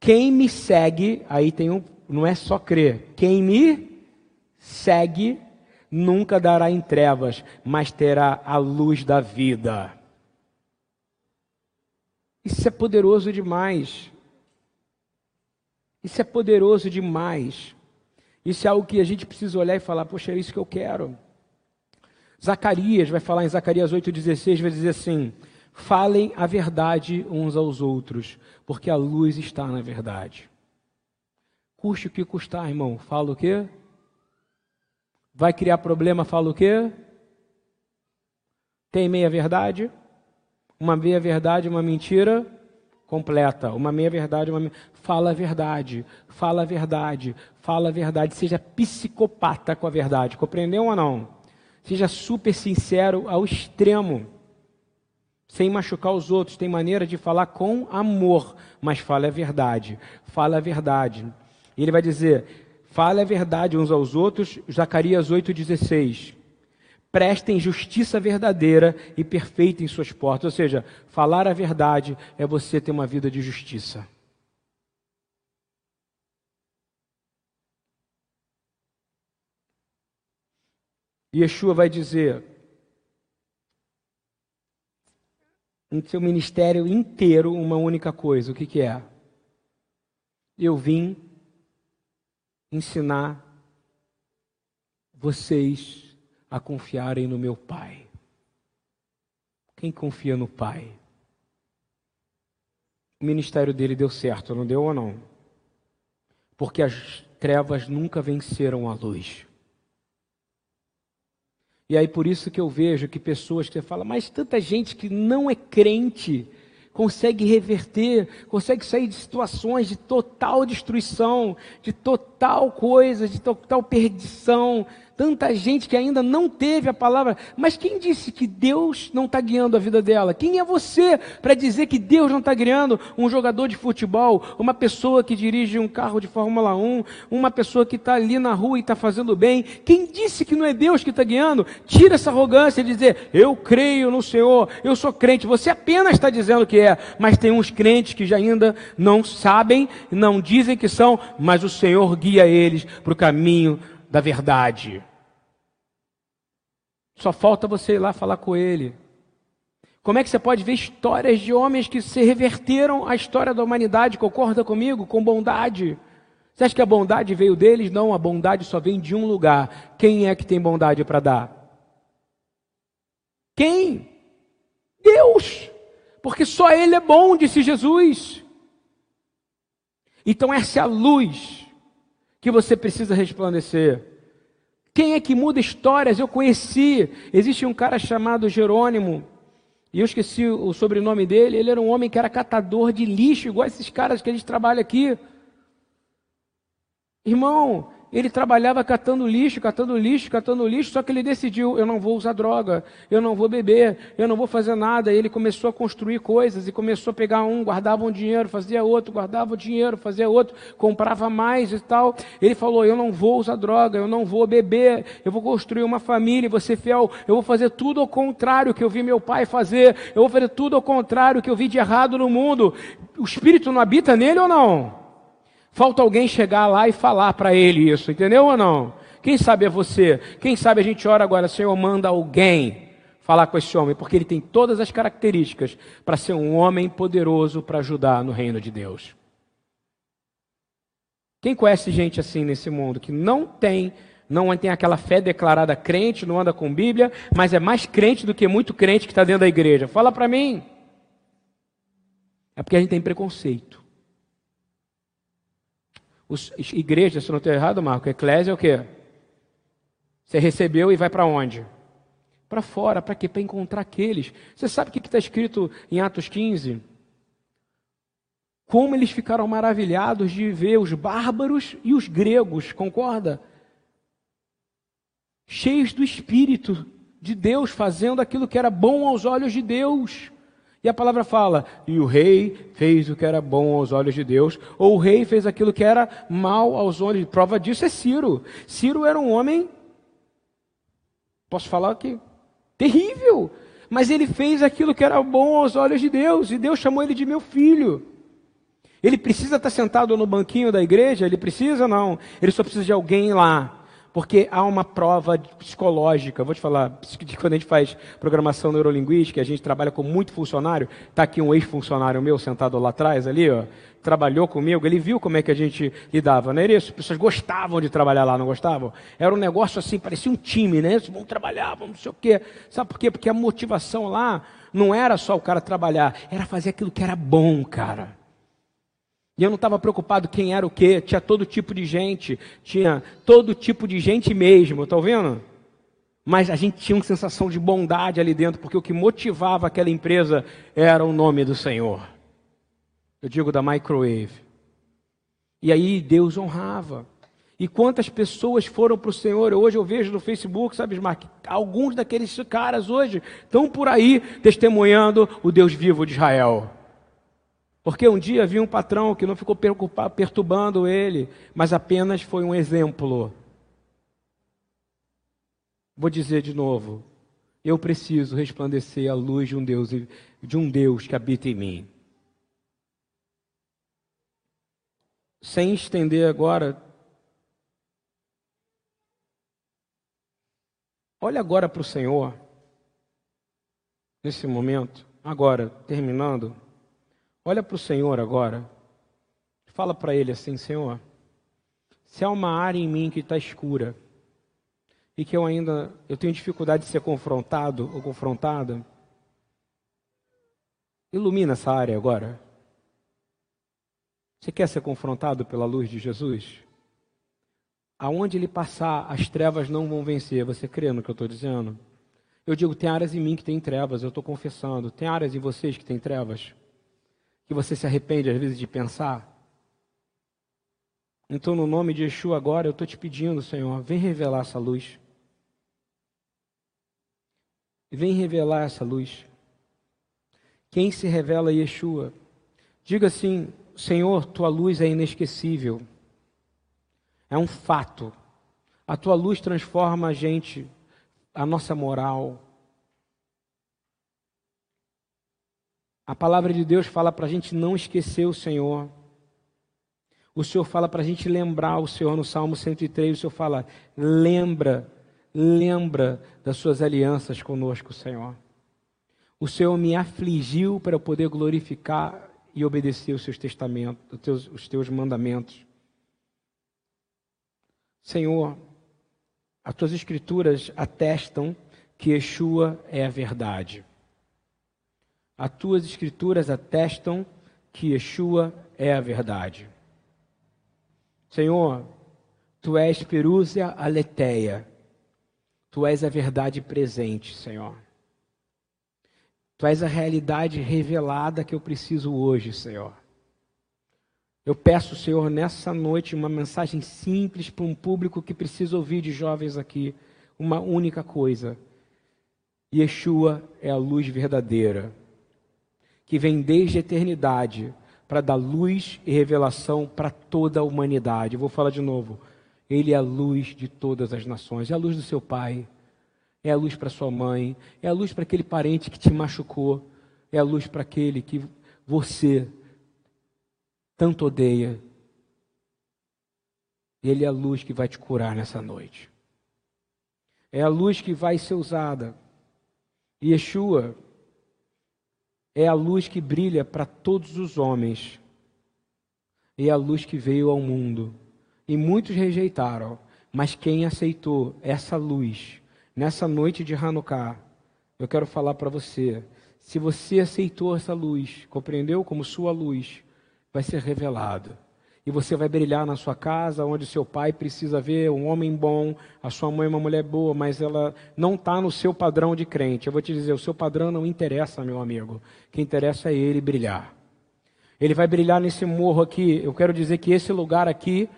Speaker 1: Quem me segue, aí tem um, não é só crer. Quem me segue nunca dará em trevas, mas terá a luz da vida. Isso é poderoso demais. Isso é poderoso demais. Isso é algo que a gente precisa olhar e falar: poxa, é isso que eu quero. Zacarias vai falar em Zacarias 8,16, vai dizer assim: Falem a verdade uns aos outros, porque a luz está na verdade. Custe o que custar, irmão. Fala o quê? Vai criar problema, fala o quê? Tem meia verdade? Uma meia verdade, uma mentira completa. Uma meia verdade, uma fala a verdade, fala a verdade, fala a verdade. Seja psicopata com a verdade. Compreendeu ou não? Seja super sincero ao extremo. Sem machucar os outros, tem maneira de falar com amor, mas fala a verdade. Fala a verdade. E ele vai dizer: fala a verdade uns aos outros, Zacarias 8,16 prestem justiça verdadeira e perfeita em suas portas. Ou seja, falar a verdade é você ter uma vida de justiça. Yeshua vai dizer em seu ministério inteiro uma única coisa: o que, que é? Eu vim ensinar vocês a confiarem no meu Pai. Quem confia no Pai? O ministério dele deu certo, não deu ou não? Porque as trevas nunca venceram a luz. E aí por isso que eu vejo que pessoas que você fala, mas tanta gente que não é crente consegue reverter, consegue sair de situações de total destruição, de total coisa, de total perdição, tanta gente que ainda não teve a palavra. Mas quem disse que Deus não está guiando a vida dela? Quem é você para dizer que Deus não está guiando um jogador de futebol, uma pessoa que dirige um carro de Fórmula 1, uma pessoa que está ali na rua e está fazendo bem? Quem disse que não é Deus que está guiando? Tira essa arrogância de dizer, eu creio no Senhor, eu sou crente. Você apenas está dizendo que é, mas tem uns crentes que já ainda não sabem, não dizem que são, mas o Senhor guia eles para o caminho da verdade. Só falta você ir lá falar com ele. Como é que você pode ver histórias de homens que se reverteram à história da humanidade? Concorda comigo? Com bondade. Você acha que a bondade veio deles? Não, a bondade só vem de um lugar. Quem é que tem bondade para dar? Quem? Deus. Porque só Ele é bom, disse Jesus. Então, essa é a luz que você precisa resplandecer. Quem é que muda histórias? Eu conheci. Existe um cara chamado Jerônimo, e eu esqueci o sobrenome dele. Ele era um homem que era catador de lixo, igual esses caras que a gente trabalha aqui. Irmão, ele trabalhava catando lixo, catando lixo, catando lixo, só que ele decidiu: eu não vou usar droga, eu não vou beber, eu não vou fazer nada. E ele começou a construir coisas e começou a pegar um, guardava um dinheiro, fazia outro, guardava o dinheiro, fazia outro, comprava mais e tal. Ele falou: eu não vou usar droga, eu não vou beber, eu vou construir uma família, ser fiel, eu vou fazer tudo ao contrário que eu vi meu pai fazer, eu vou fazer tudo ao contrário que eu vi de errado no mundo. O Espírito não habita nele ou não? Falta alguém chegar lá e falar para ele isso, entendeu ou não? Quem sabe é você. Quem sabe a gente ora agora, Senhor, manda alguém falar com esse homem, porque ele tem todas as características para ser um homem poderoso para ajudar no reino de Deus. Quem conhece gente assim nesse mundo que não tem, não tem aquela fé declarada crente, não anda com Bíblia, mas é mais crente do que muito crente que está dentro da igreja? Fala para mim. É porque a gente tem preconceito. Os, igreja, se não estou errado, Marco, eclésia é o quê? Você recebeu e vai para onde? Para fora, para quê? Para encontrar aqueles. Você sabe o que está escrito em Atos 15? Como eles ficaram maravilhados de ver os bárbaros e os gregos, concorda? Cheios do Espírito de Deus, fazendo aquilo que era bom aos olhos de Deus. E a palavra fala: e o rei fez o que era bom aos olhos de Deus, ou o rei fez aquilo que era mal aos olhos. Prova disso é Ciro. Ciro era um homem, posso falar que terrível, mas ele fez aquilo que era bom aos olhos de Deus, e Deus chamou ele de meu filho. Ele precisa estar sentado no banquinho da igreja? Ele precisa? Não. Ele só precisa de alguém lá porque há uma prova psicológica. Vou te falar, quando a gente faz programação neurolinguística, a gente trabalha com muito funcionário. Está aqui um ex-funcionário meu sentado lá atrás, ali, ó, trabalhou comigo. Ele viu como é que a gente lidava, não era isso? As pessoas gostavam de trabalhar lá, não gostavam? Era um negócio assim, parecia um time, né? Vamos trabalhar, vamos não sei o quê. Sabe por quê? Porque a motivação lá não era só o cara trabalhar, era fazer aquilo que era bom, cara. E eu não estava preocupado quem era o quê, tinha todo tipo de gente, tinha todo tipo de gente mesmo, está ouvindo? Mas a gente tinha uma sensação de bondade ali dentro, porque o que motivava aquela empresa era o nome do Senhor. Eu digo da Microwave. E aí Deus honrava. E quantas pessoas foram para o Senhor? Hoje eu vejo no Facebook, sabe, Mark? Alguns daqueles caras hoje estão por aí testemunhando o Deus vivo de Israel. Porque um dia havia um patrão que não ficou perturbando ele, mas apenas foi um exemplo. Vou dizer de novo. Eu preciso resplandecer a luz de um Deus, de um Deus que habita em mim. Sem estender agora. Olha agora para o Senhor, nesse momento, agora, terminando. Olha para o Senhor agora. Fala para Ele assim: Senhor, se há uma área em mim que está escura e que eu ainda eu tenho dificuldade de ser confrontado ou confrontada, ilumina essa área agora. Você quer ser confrontado pela luz de Jesus? Aonde ele passar, as trevas não vão vencer. Você crê no que eu estou dizendo? Eu digo, tem áreas em mim que tem trevas, eu estou confessando. Tem áreas em vocês que tem trevas? Que você se arrepende às vezes de pensar? Então, no nome de Yeshua, agora eu estou te pedindo, Senhor, vem revelar essa luz. Vem revelar essa luz. Quem se revela é Yeshua. Diga assim: Senhor, tua luz é inesquecível. É um fato. A tua luz transforma a gente, a nossa moral, A palavra de Deus fala para a gente não esquecer o Senhor. O Senhor fala para a gente lembrar o Senhor no Salmo 103. O Senhor fala: lembra, lembra das suas alianças conosco, Senhor. O Senhor me afligiu para eu poder glorificar e obedecer os seus testamentos, os teus, os teus mandamentos. Senhor, as tuas escrituras atestam que Yeshua é a verdade. As tuas escrituras atestam que Yeshua é a verdade. Senhor, tu és perúzia aleteia. Tu és a verdade presente, Senhor. Tu és a realidade revelada que eu preciso hoje, Senhor. Eu peço, Senhor, nessa noite uma mensagem simples para um público que precisa ouvir de jovens aqui. Uma única coisa: Yeshua é a luz verdadeira que vem desde a eternidade para dar luz e revelação para toda a humanidade. Vou falar de novo. Ele é a luz de todas as nações. É a luz do seu pai. É a luz para sua mãe. É a luz para aquele parente que te machucou. É a luz para aquele que você tanto odeia. Ele é a luz que vai te curar nessa noite. É a luz que vai ser usada. Yeshua é a luz que brilha para todos os homens. É a luz que veio ao mundo. E muitos rejeitaram, mas quem aceitou essa luz nessa noite de Hanukkah, eu quero falar para você. Se você aceitou essa luz, compreendeu como sua luz, vai ser revelado e você vai brilhar na sua casa, onde seu pai precisa ver um homem bom, a sua mãe uma mulher boa, mas ela não está no seu padrão de crente. Eu vou te dizer, o seu padrão não interessa, meu amigo. O que interessa é ele brilhar. Ele vai brilhar nesse morro aqui. Eu quero dizer que esse lugar aqui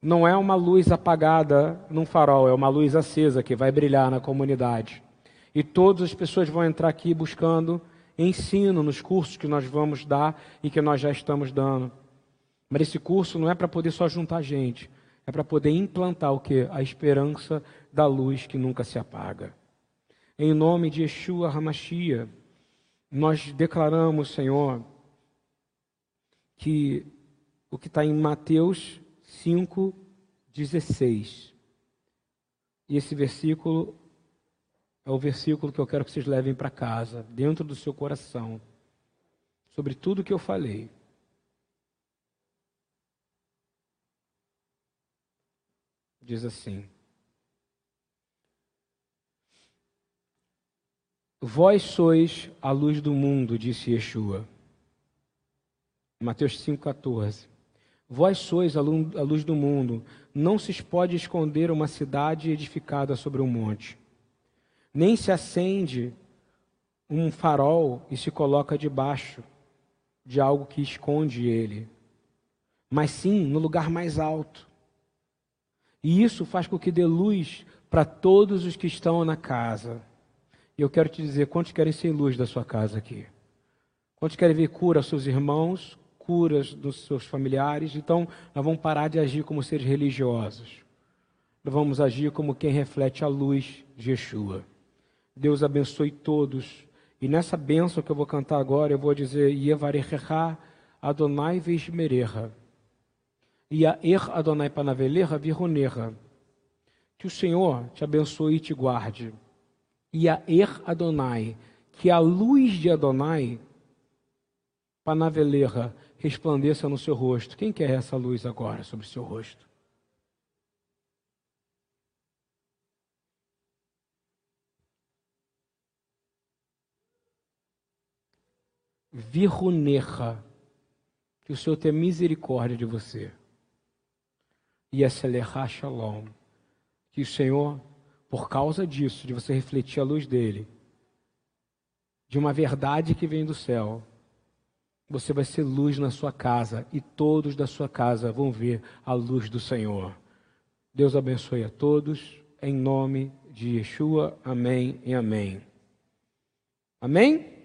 Speaker 1: não é uma luz apagada num farol, é uma luz acesa que vai brilhar na comunidade. E todas as pessoas vão entrar aqui buscando ensino nos cursos que nós vamos dar e que nós já estamos dando. Mas esse curso não é para poder só juntar gente, é para poder implantar o que? A esperança da luz que nunca se apaga. Em nome de Yeshua Hamashia, nós declaramos, Senhor, que o que está em Mateus 5, 16. E esse versículo é o versículo que eu quero que vocês levem para casa, dentro do seu coração, sobre tudo que eu falei. Diz assim: Vós sois a luz do mundo, disse Yeshua. Mateus 5,14. Vós sois a luz do mundo. Não se pode esconder uma cidade edificada sobre um monte. nem se acende um farol e se coloca debaixo de algo que esconde ele, mas sim no lugar mais alto. E isso faz com que dê luz para todos os que estão na casa. E eu quero te dizer, quantos querem ser luz da sua casa aqui? Quantos querem ver cura aos seus irmãos, curas dos seus familiares? Então, nós vamos parar de agir como seres religiosos. Nós vamos agir como quem reflete a luz de Yeshua. Deus abençoe todos e nessa bênção que eu vou cantar agora, eu vou dizer: Yevarechecha Adonai Vishmerecha. Yaer Adonai Panavelecha Vironecha. Que o Senhor te abençoe e te guarde. Yaer Adonai. Que a luz de Adonai Panavelecha resplandeça no seu rosto. Quem quer essa luz agora sobre o seu rosto? Virunecha, que o Senhor tenha misericórdia de você. E Eselecha Shalom, que o Senhor, por causa disso, de você refletir a luz dele, de uma verdade que vem do céu, você vai ser luz na sua casa e todos da sua casa vão ver a luz do Senhor. Deus abençoe a todos, em nome de Yeshua. Amém e amém. Amém?